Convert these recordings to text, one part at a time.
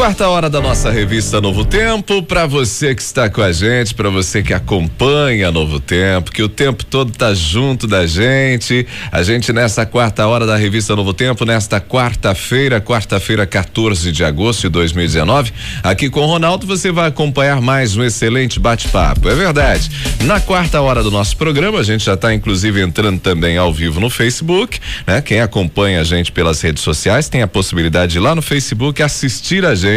Quarta hora da nossa revista Novo Tempo, para você que está com a gente, para você que acompanha Novo Tempo, que o tempo todo tá junto da gente. A gente nessa quarta hora da revista Novo Tempo, nesta quarta-feira, quarta-feira, 14 de agosto de 2019, aqui com o Ronaldo você vai acompanhar mais um excelente bate-papo. É verdade. Na quarta hora do nosso programa, a gente já está inclusive entrando também ao vivo no Facebook, né? Quem acompanha a gente pelas redes sociais tem a possibilidade de ir lá no Facebook assistir a gente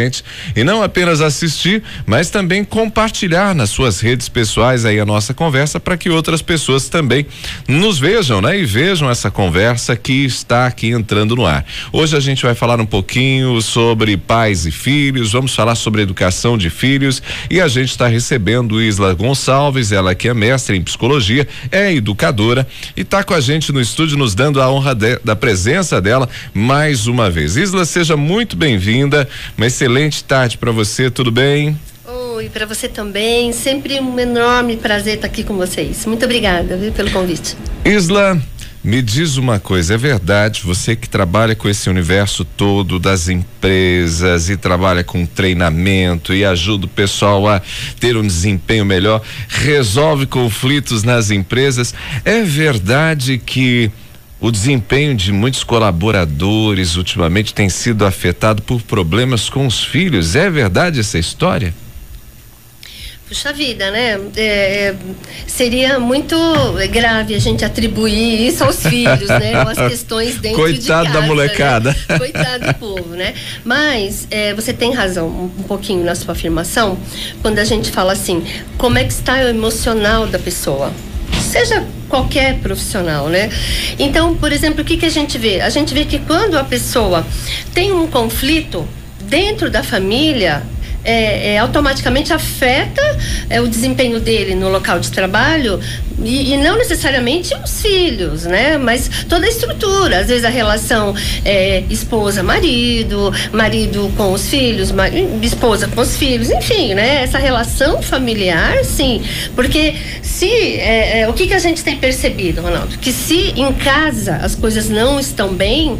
e não apenas assistir, mas também compartilhar nas suas redes pessoais aí a nossa conversa para que outras pessoas também nos vejam, né? E vejam essa conversa que está aqui entrando no ar. Hoje a gente vai falar um pouquinho sobre pais e filhos, vamos falar sobre educação de filhos e a gente está recebendo Isla Gonçalves, ela que é mestre em psicologia, é educadora e está com a gente no estúdio nos dando a honra de, da presença dela mais uma vez. Isla, seja muito bem-vinda, mas excelente tarde para você, tudo bem? Oi, para você também. Sempre um enorme prazer estar aqui com vocês. Muito obrigada viu, pelo convite. Isla, me diz uma coisa, é verdade, você que trabalha com esse universo todo das empresas e trabalha com treinamento e ajuda o pessoal a ter um desempenho melhor, resolve conflitos nas empresas, é verdade que o desempenho de muitos colaboradores ultimamente tem sido afetado por problemas com os filhos. É verdade essa história? Puxa vida, né? É, é seria muito grave a gente atribuir isso aos filhos, né? Ou as questões dentro Coitado de casa. da né? molecada. Né? Coitado do povo, né? Mas é, você tem razão um, um pouquinho na sua afirmação quando a gente fala assim, como é que está o emocional da pessoa? Seja qualquer profissional, né? Então, por exemplo, o que, que a gente vê? A gente vê que quando a pessoa tem um conflito dentro da família, é, é, automaticamente afeta é, o desempenho dele no local de trabalho e, e, não necessariamente os filhos, né? Mas toda a estrutura, às vezes a relação é, esposa-marido, marido com os filhos, esposa com os filhos, enfim, né? Essa relação familiar, sim, porque se é, é, o que, que a gente tem percebido, Ronaldo, que se em casa as coisas não estão bem,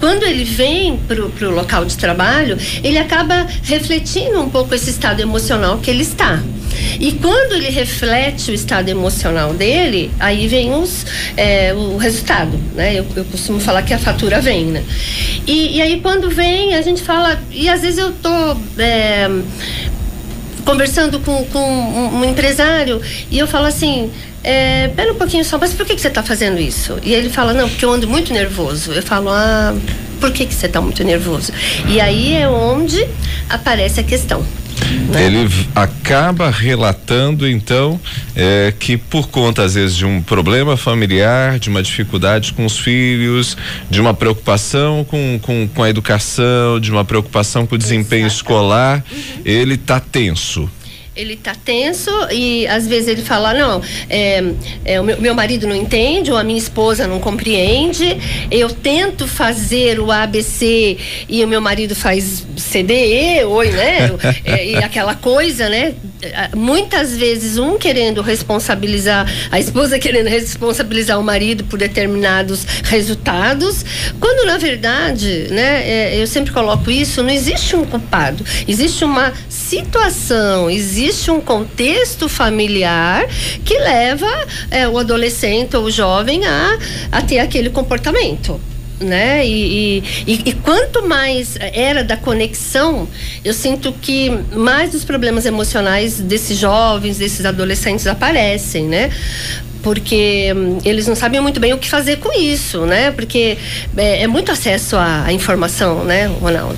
quando ele vem para o local de trabalho, ele acaba refletindo um pouco esse estado emocional que ele está. E quando ele reflete o estado emocional dele, aí vem os, é, o resultado, né? Eu, eu, costumo falar que a fatura vem, né? E, e, aí quando vem, a gente fala, e às vezes eu tô é, conversando com, com um, um, empresário e eu falo assim, é, pera um pouquinho só, mas por que, que você está fazendo isso? E ele fala, não, porque eu ando muito nervoso. Eu falo, ah, por que, que você está muito nervoso? E aí é onde aparece a questão. Né? Ele acaba relatando, então, é, que por conta, às vezes, de um problema familiar, de uma dificuldade com os filhos, de uma preocupação com, com, com a educação, de uma preocupação com o desempenho Exato. escolar, uhum. ele está tenso ele tá tenso e às vezes ele fala não é, é, o meu, meu, marido não entende ou a minha esposa não compreende. Eu tento fazer o ABC e o meu marido faz CDE oi né? É, e aquela coisa né? Muitas vezes um querendo responsabilizar a esposa querendo responsabilizar o marido por determinados resultados quando na verdade né é, eu sempre coloco isso não existe um culpado. Existe uma situação existe existe um contexto familiar que leva é, o adolescente ou o jovem a, a ter aquele comportamento né? E, e, e, quanto mais era da conexão, eu sinto que mais os problemas emocionais desses jovens, desses adolescentes aparecem, né? Porque hum, eles não sabem muito bem o que fazer com isso, né? Porque é, é muito acesso à, à, informação, né, Ronaldo?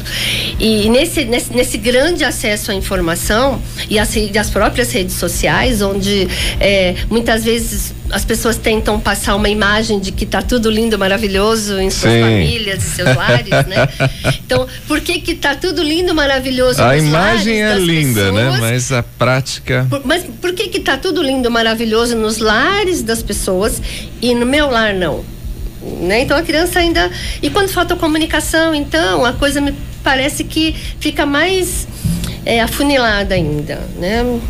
E nesse, nesse, nesse, grande acesso à informação e e as próprias redes sociais, onde é, muitas vezes as pessoas tentam passar uma imagem de que está tudo lindo, maravilhoso em suas Sim. famílias e seus lares, né? Então, por que que tá tudo lindo, maravilhoso A imagem é linda, né? pessoas? né? Mas a prática... Por, mas por que que tá tudo lindo, maravilhoso nos lares das pessoas e no meu lar não? Né? Então a criança ainda... E quando falta comunicação, então, a coisa me parece que fica mais é, afunilada ainda, né?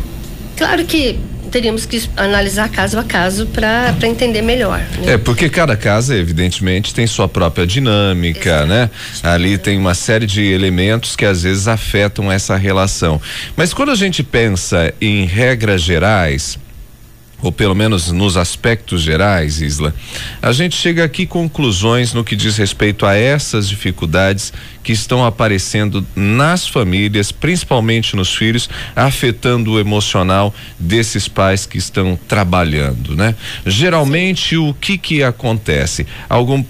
Claro que teríamos que analisar caso a caso para entender melhor. Né? É, porque cada casa, evidentemente, tem sua própria dinâmica, Exato. né? Ali tem uma série de elementos que às vezes afetam essa relação. Mas quando a gente pensa em regras gerais, ou pelo menos nos aspectos gerais, Isla, a gente chega aqui conclusões no que diz respeito a essas dificuldades que estão aparecendo nas famílias, principalmente nos filhos, afetando o emocional desses pais que estão trabalhando, né? Geralmente o que que acontece? Algum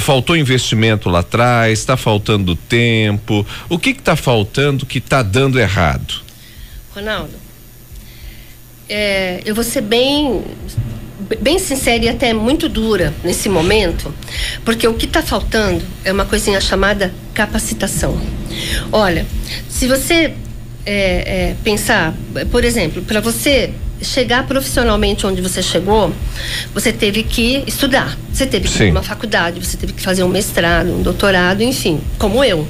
faltou investimento lá atrás, está faltando tempo, o que que está faltando que está dando errado? Ronaldo, é, eu vou ser bem bem sincera e até muito dura nesse momento, porque o que está faltando é uma coisinha chamada capacitação. Olha, se você é, é, pensar, por exemplo, para você chegar profissionalmente onde você chegou, você teve que estudar, você teve que ir para uma faculdade, você teve que fazer um mestrado, um doutorado, enfim, como eu.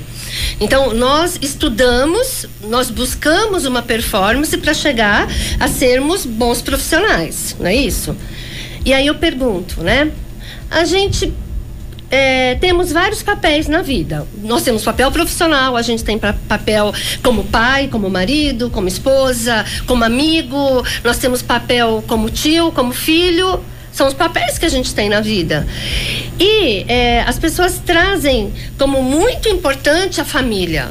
Então, nós estudamos, nós buscamos uma performance para chegar a sermos bons profissionais, não é isso? E aí eu pergunto, né? A gente é, temos vários papéis na vida. Nós temos papel profissional, a gente tem papel como pai, como marido, como esposa, como amigo, nós temos papel como tio, como filho. São os papéis que a gente tem na vida. E é, as pessoas trazem como muito importante a família.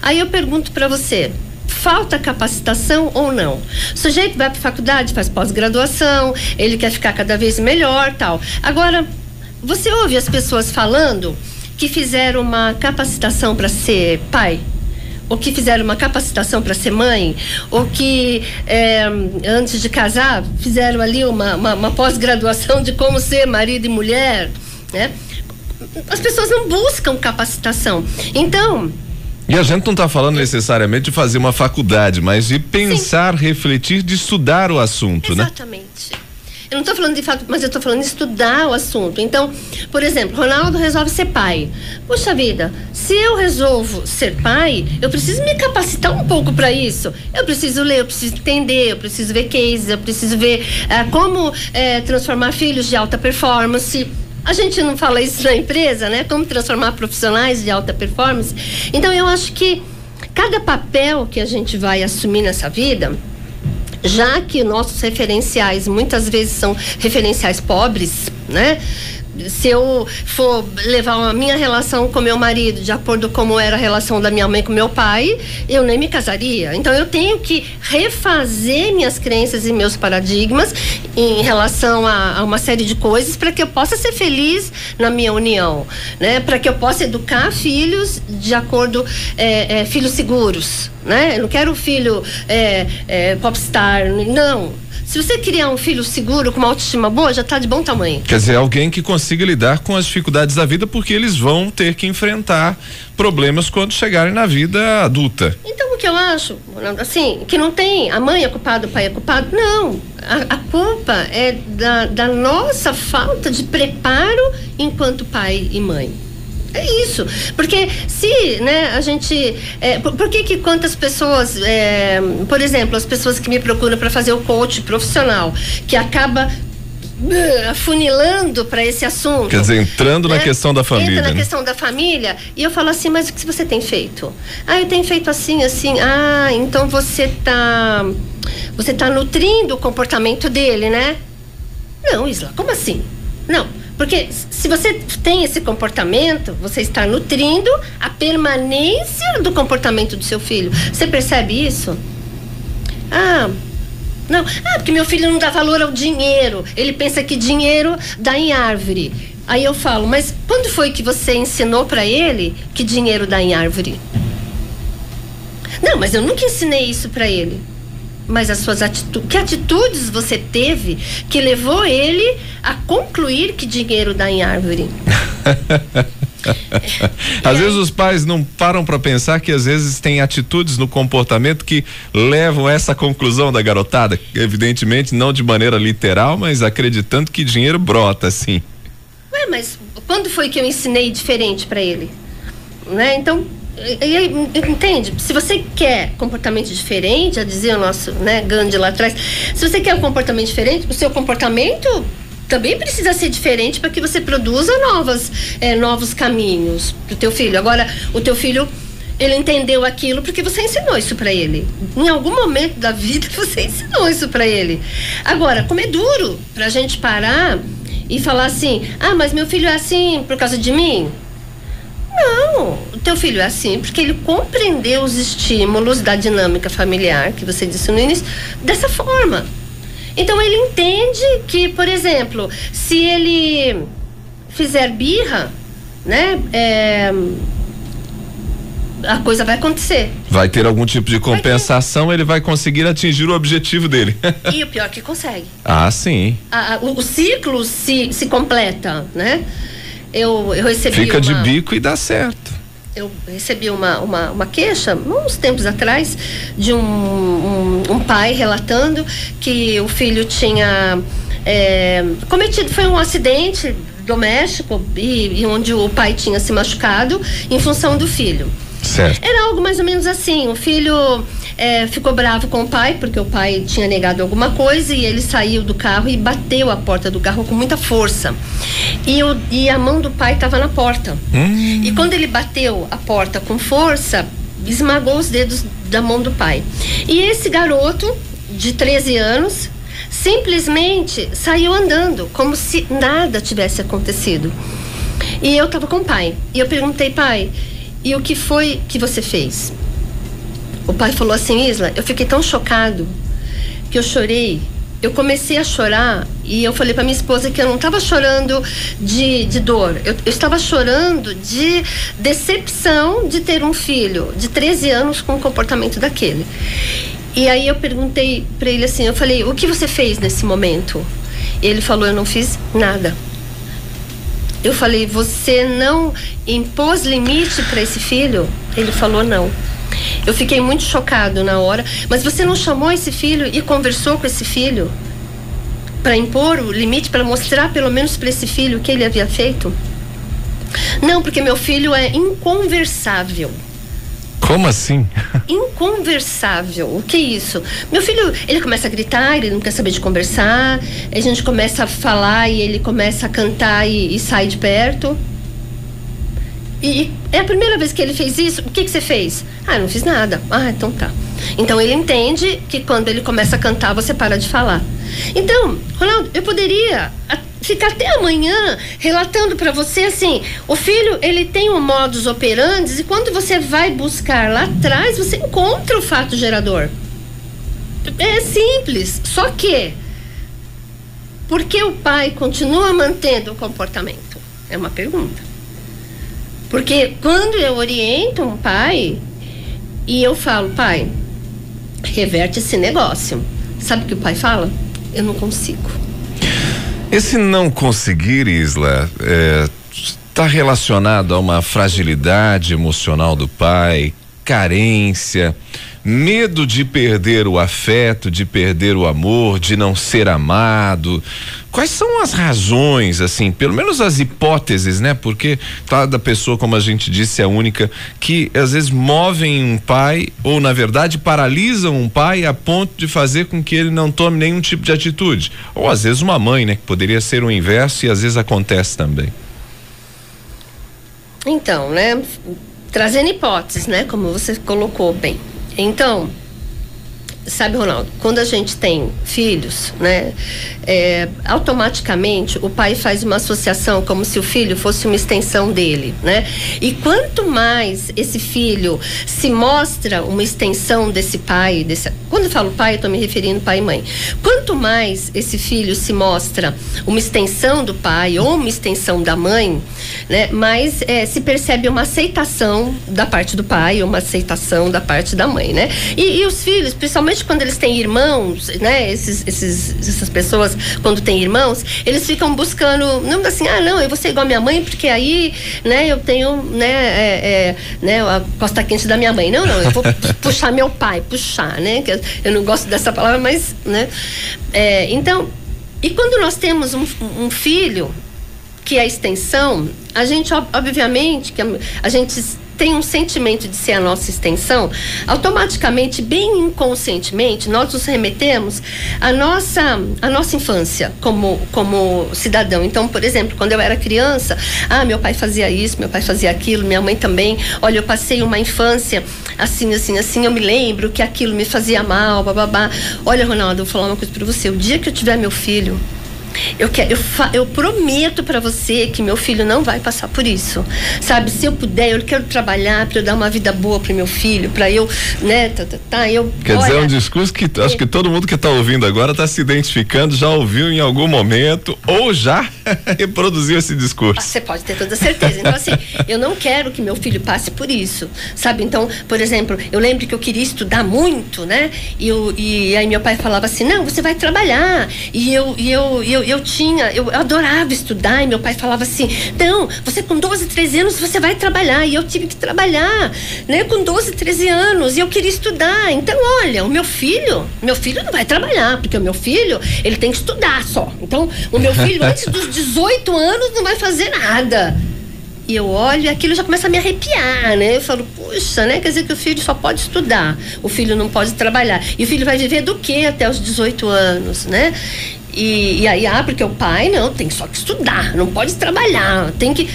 Aí eu pergunto para você, falta capacitação ou não. O sujeito vai para faculdade, faz pós-graduação, ele quer ficar cada vez melhor, tal. Agora, você ouve as pessoas falando que fizeram uma capacitação para ser pai? Ou que fizeram uma capacitação para ser mãe, ou que é, antes de casar fizeram ali uma, uma, uma pós-graduação de como ser marido e mulher, né? As pessoas não buscam capacitação. Então, e a gente não está falando necessariamente de fazer uma faculdade, mas de pensar, Sim. refletir, de estudar o assunto, Exatamente. né? Exatamente. Eu não estou falando de fato, mas eu estou falando de estudar o assunto. Então, por exemplo, Ronaldo resolve ser pai. Puxa vida, se eu resolvo ser pai, eu preciso me capacitar um pouco para isso. Eu preciso ler, eu preciso entender, eu preciso ver cases, eu preciso ver uh, como uh, transformar filhos de alta performance. A gente não fala isso na empresa, né? Como transformar profissionais de alta performance. Então, eu acho que cada papel que a gente vai assumir nessa vida já que nossos referenciais muitas vezes são referenciais pobres, né? Se eu for levar a minha relação com meu marido de acordo com como era a relação da minha mãe com meu pai, eu nem me casaria. Então eu tenho que refazer minhas crenças e meus paradigmas em relação a, a uma série de coisas para que eu possa ser feliz na minha união, né? Para que eu possa educar filhos de acordo é, é, filhos seguros, né? Eu não quero filho é, é popstar, não se você criar um filho seguro, com uma autoestima boa, já está de bom tamanho. Quer dizer, alguém que consiga lidar com as dificuldades da vida, porque eles vão ter que enfrentar problemas quando chegarem na vida adulta. Então, o que eu acho, assim, que não tem a mãe é culpada, o pai é culpado, não. A, a culpa é da, da nossa falta de preparo enquanto pai e mãe. É isso. Porque se, né, a gente. É, por, por, que que quantas pessoas, é, por exemplo, as pessoas que me procuram para fazer o coach profissional, que acaba uh, afunilando para esse assunto. Quer dizer, entrando né? na questão da família. Entra na né? questão da família e eu falo assim, mas o que você tem feito? Ah, eu tenho feito assim, assim. Ah, então você tá você tá nutrindo o comportamento dele, né? Não, Isla, como assim? Não. Porque se você tem esse comportamento, você está nutrindo a permanência do comportamento do seu filho. Você percebe isso? Ah, não. Ah, porque meu filho não dá valor ao dinheiro. Ele pensa que dinheiro dá em árvore. Aí eu falo, mas quando foi que você ensinou para ele que dinheiro dá em árvore? Não, mas eu nunca ensinei isso para ele mas as suas atitudes, que atitudes você teve que levou ele a concluir que dinheiro dá em árvore? às vezes os pais não param para pensar que às vezes tem atitudes no comportamento que levam a essa conclusão da garotada, evidentemente não de maneira literal, mas acreditando que dinheiro brota assim. Ué, mas quando foi que eu ensinei diferente para ele? Né? Então, entende? Se você quer comportamento diferente, já dizia o nosso né, Gandhi lá atrás, se você quer um comportamento diferente, o seu comportamento também precisa ser diferente para que você produza novas, é, novos caminhos para o teu filho. Agora, o teu filho ele entendeu aquilo porque você ensinou isso para ele. Em algum momento da vida você ensinou isso para ele. Agora, como é duro para a gente parar e falar assim: ah, mas meu filho é assim por causa de mim? Não, teu filho é assim porque ele compreendeu os estímulos da dinâmica familiar que você disse no início dessa forma. Então ele entende que, por exemplo, se ele fizer birra, né, é, a coisa vai acontecer. Vai ter algum tipo de compensação, vai ele vai conseguir atingir o objetivo dele. e o pior é que consegue. Ah, sim. A, a, o, o, ciclo se, se completa, né? Eu, eu recebi. Fica uma, de bico e dá certo. Eu recebi uma, uma, uma queixa, uns tempos atrás, de um, um, um pai relatando que o filho tinha é, cometido, foi um acidente doméstico e, e onde o pai tinha se machucado em função do filho. Certo. Era algo mais ou menos assim. O filho é, ficou bravo com o pai, porque o pai tinha negado alguma coisa, e ele saiu do carro e bateu a porta do carro com muita força. E, o, e a mão do pai estava na porta. Hum. E quando ele bateu a porta com força, esmagou os dedos da mão do pai. E esse garoto, de 13 anos, simplesmente saiu andando, como se nada tivesse acontecido. E eu estava com o pai. E eu perguntei, pai, e o que foi que você fez? O pai falou assim, Isla, eu fiquei tão chocado que eu chorei. Eu comecei a chorar e eu falei para minha esposa que eu não estava chorando de, de dor, eu, eu estava chorando de decepção de ter um filho de 13 anos com o comportamento daquele. E aí eu perguntei para ele assim, eu falei, o que você fez nesse momento? Ele falou, eu não fiz nada. Eu falei, você não impôs limite para esse filho? Ele falou, não. Eu fiquei muito chocado na hora, mas você não chamou esse filho e conversou com esse filho para impor o limite, para mostrar pelo menos para esse filho o que ele havia feito? Não, porque meu filho é inconversável. Como assim? Inconversável. O que é isso? Meu filho, ele começa a gritar, ele não quer saber de conversar. A gente começa a falar e ele começa a cantar e, e sai de perto. E é a primeira vez que ele fez isso. O que, que você fez? Ah, não fiz nada. Ah, então tá. Então ele entende que quando ele começa a cantar, você para de falar. Então, Ronaldo, eu poderia ficar até amanhã relatando para você assim, o filho ele tem um modus operandi e quando você vai buscar lá atrás você encontra o fato gerador. É simples, só que por que o pai continua mantendo o comportamento? É uma pergunta. Porque quando eu oriento um pai e eu falo, pai, reverte esse negócio. Sabe o que o pai fala? Eu não consigo. Esse não conseguir, Isla, está é, relacionado a uma fragilidade emocional do pai, carência, medo de perder o afeto, de perder o amor, de não ser amado. Quais são as razões, assim, pelo menos as hipóteses, né? Porque cada pessoa, como a gente disse, é única, que às vezes movem um pai, ou na verdade paralisam um pai a ponto de fazer com que ele não tome nenhum tipo de atitude. Ou às vezes uma mãe, né? Que poderia ser o inverso e às vezes acontece também. Então, né? Trazendo hipóteses, né? Como você colocou bem. Então, sabe, Ronaldo, quando a gente tem filhos, né, é, automaticamente o pai faz uma associação como se o filho fosse uma extensão dele, né? E quanto mais esse filho se mostra uma extensão desse pai, desse, quando eu falo pai, eu estou me referindo pai e mãe. Quanto mais esse filho se mostra uma extensão do pai ou uma extensão da mãe, né, mais é, se percebe uma aceitação da parte do pai, uma aceitação da parte da mãe, né? E, e os filhos, principalmente quando eles têm irmãos, né? Esses, esses, essas pessoas, quando têm irmãos, eles ficam buscando, não assim, ah, não, eu vou ser igual a minha mãe, porque aí, né, eu tenho, né, é, é, né, a costa quente da minha mãe. Não, não, eu vou puxar meu pai, puxar, né? Que eu não gosto dessa palavra, mas, né? É, então, e quando nós temos um, um filho, que é a extensão, a gente, obviamente, que a gente tem um sentimento de ser a nossa extensão, automaticamente, bem inconscientemente, nós nos remetemos à nossa, à nossa infância como, como cidadão. Então, por exemplo, quando eu era criança, ah, meu pai fazia isso, meu pai fazia aquilo, minha mãe também. Olha, eu passei uma infância assim, assim, assim, eu me lembro que aquilo me fazia mal, bababá. Olha, Ronaldo, eu vou falar uma coisa para você. O dia que eu tiver meu filho, eu, quero, eu, eu prometo para você que meu filho não vai passar por isso. Sabe, se eu puder, eu quero trabalhar para eu dar uma vida boa pro meu filho, para eu, né, tá, tá, tá, eu Quer olha, dizer, é um discurso que acho que todo mundo que está ouvindo agora está se identificando, já ouviu em algum momento ou já reproduziu esse discurso. Você pode ter toda certeza. Então assim, eu não quero que meu filho passe por isso, sabe? Então, por exemplo, eu lembro que eu queria estudar muito, né? E, eu, e aí meu pai falava assim, não, você vai trabalhar. E eu, e eu, eu eu tinha, eu adorava estudar e meu pai falava assim: "Não, você com 12, 13 anos você vai trabalhar". E eu tive que trabalhar, né, com 12, 13 anos, e eu queria estudar. Então, olha, o meu filho, meu filho não vai trabalhar, porque o meu filho, ele tem que estudar só. Então, o meu filho antes dos 18 anos não vai fazer nada. E eu olho e aquilo já começa a me arrepiar, né? Eu falo, puxa, né? Quer dizer que o filho só pode estudar, o filho não pode trabalhar. E o filho vai viver do quê até os 18 anos, né? E, e aí, ah, porque o pai não, tem só que estudar, não pode trabalhar, tem que.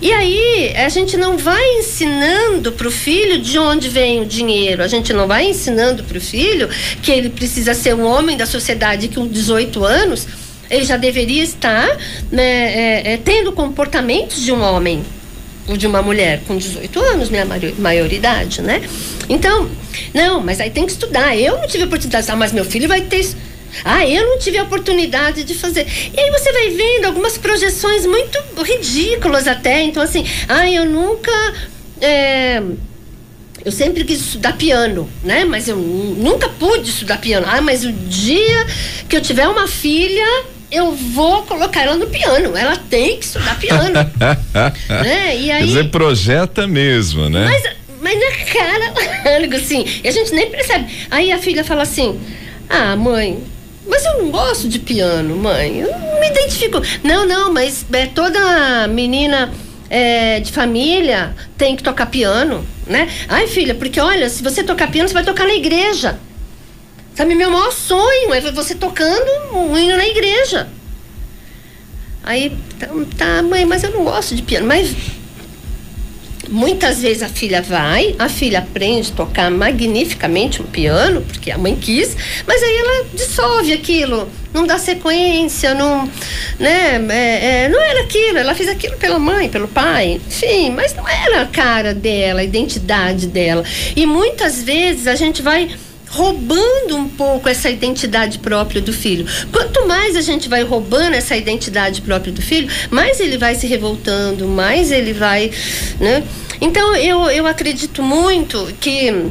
E aí, a gente não vai ensinando para o filho de onde vem o dinheiro, a gente não vai ensinando para o filho que ele precisa ser um homem da sociedade que com 18 anos ele já deveria estar né, é, é, tendo comportamentos de um homem ou de uma mulher com 18 anos, minha maioridade, né? Então, não, mas aí tem que estudar. Eu não tive oportunidade, ah, mas meu filho vai ter ah, eu não tive a oportunidade de fazer. E aí você vai vendo algumas projeções muito ridículas até. Então, assim, ah, eu nunca. É, eu sempre quis estudar piano, né? Mas eu nunca pude estudar piano. Ah, mas o dia que eu tiver uma filha, eu vou colocar ela no piano. Ela tem que estudar piano. né? E aí, Quer dizer, projeta mesmo, né? Mas, mas na cara, algo assim, e a gente nem percebe. Aí a filha fala assim: Ah, mãe, mas eu não gosto de piano, mãe. Eu não me identifico. Não, não, mas é, toda menina é, de família tem que tocar piano, né? Ai, filha, porque olha, se você tocar piano, você vai tocar na igreja. Sabe, meu maior sonho é você tocando um hino na igreja. Aí, tá, tá, mãe, mas eu não gosto de piano. Mas Muitas vezes a filha vai, a filha aprende a tocar magnificamente o piano, porque a mãe quis, mas aí ela dissolve aquilo, não dá sequência, não, né, é, é, não era aquilo, ela fez aquilo pela mãe, pelo pai, enfim, mas não era a cara dela, a identidade dela. E muitas vezes a gente vai roubando um pouco essa identidade própria do filho. Quanto mais a gente vai roubando essa identidade própria do filho, mais ele vai se revoltando, mais ele vai, né? Então eu, eu acredito muito que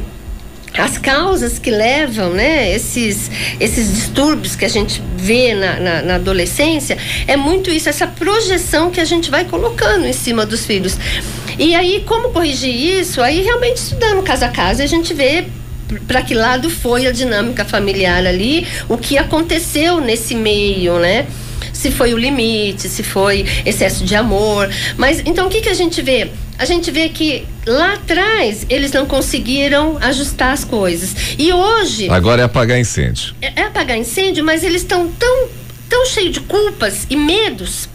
as causas que levam né, esses, esses distúrbios que a gente vê na, na, na, adolescência é muito isso, essa projeção que a gente vai colocando em cima dos filhos. E aí, como corrigir isso? Aí realmente estudando casa a casa, a gente vê para que lado foi a dinâmica familiar ali, o que aconteceu nesse meio, né? Se foi o limite, se foi excesso de amor. Mas então o que, que a gente vê? A gente vê que lá atrás eles não conseguiram ajustar as coisas. E hoje. Agora é apagar incêndio. É, é apagar incêndio, mas eles estão tão, tão cheios de culpas e medos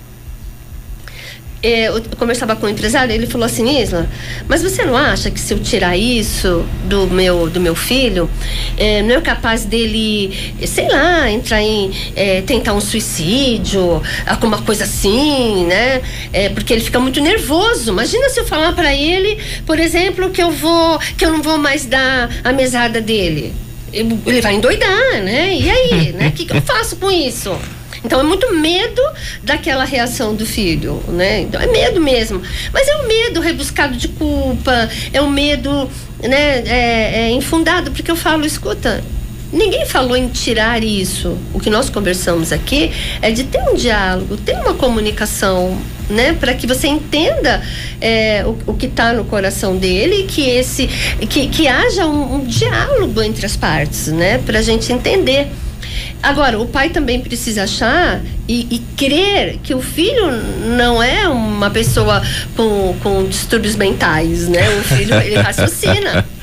eu conversava com um empresário, ele falou assim, Isla, mas você não acha que se eu tirar isso do meu, do meu filho, é, não é capaz dele, sei lá, entrar em é, tentar um suicídio, alguma coisa assim, né? É, porque ele fica muito nervoso. Imagina se eu falar para ele, por exemplo, que eu vou, que eu não vou mais dar a mesada dele. Ele vai endoidar, né? E aí, né? O que, que eu faço com isso? Então é muito medo daquela reação do filho, né? Então é medo mesmo. Mas é um medo rebuscado de culpa, é um medo, né, é, é infundado, porque eu falo, escuta, Ninguém falou em tirar isso. O que nós conversamos aqui é de ter um diálogo, ter uma comunicação, né, para que você entenda é, o, o, que está no coração dele e que esse, que, que haja um, um diálogo entre as partes, né, para a gente entender Agora, o pai também precisa achar e, e crer que o filho não é uma pessoa com, com distúrbios mentais, né? O filho, ele raciocina.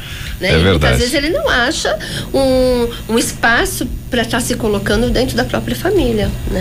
Né? É e muitas verdade. vezes ele não acha um, um espaço para estar se colocando dentro da própria família. Né?